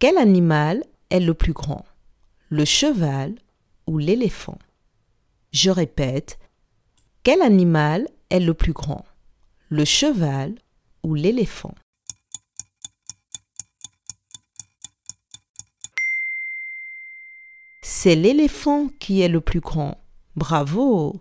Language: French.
Quel animal est le plus grand? Le cheval ou l'éléphant? Je répète, quel animal est le plus grand? Le cheval ou l'éléphant? C'est l'éléphant qui est le plus grand. Bravo!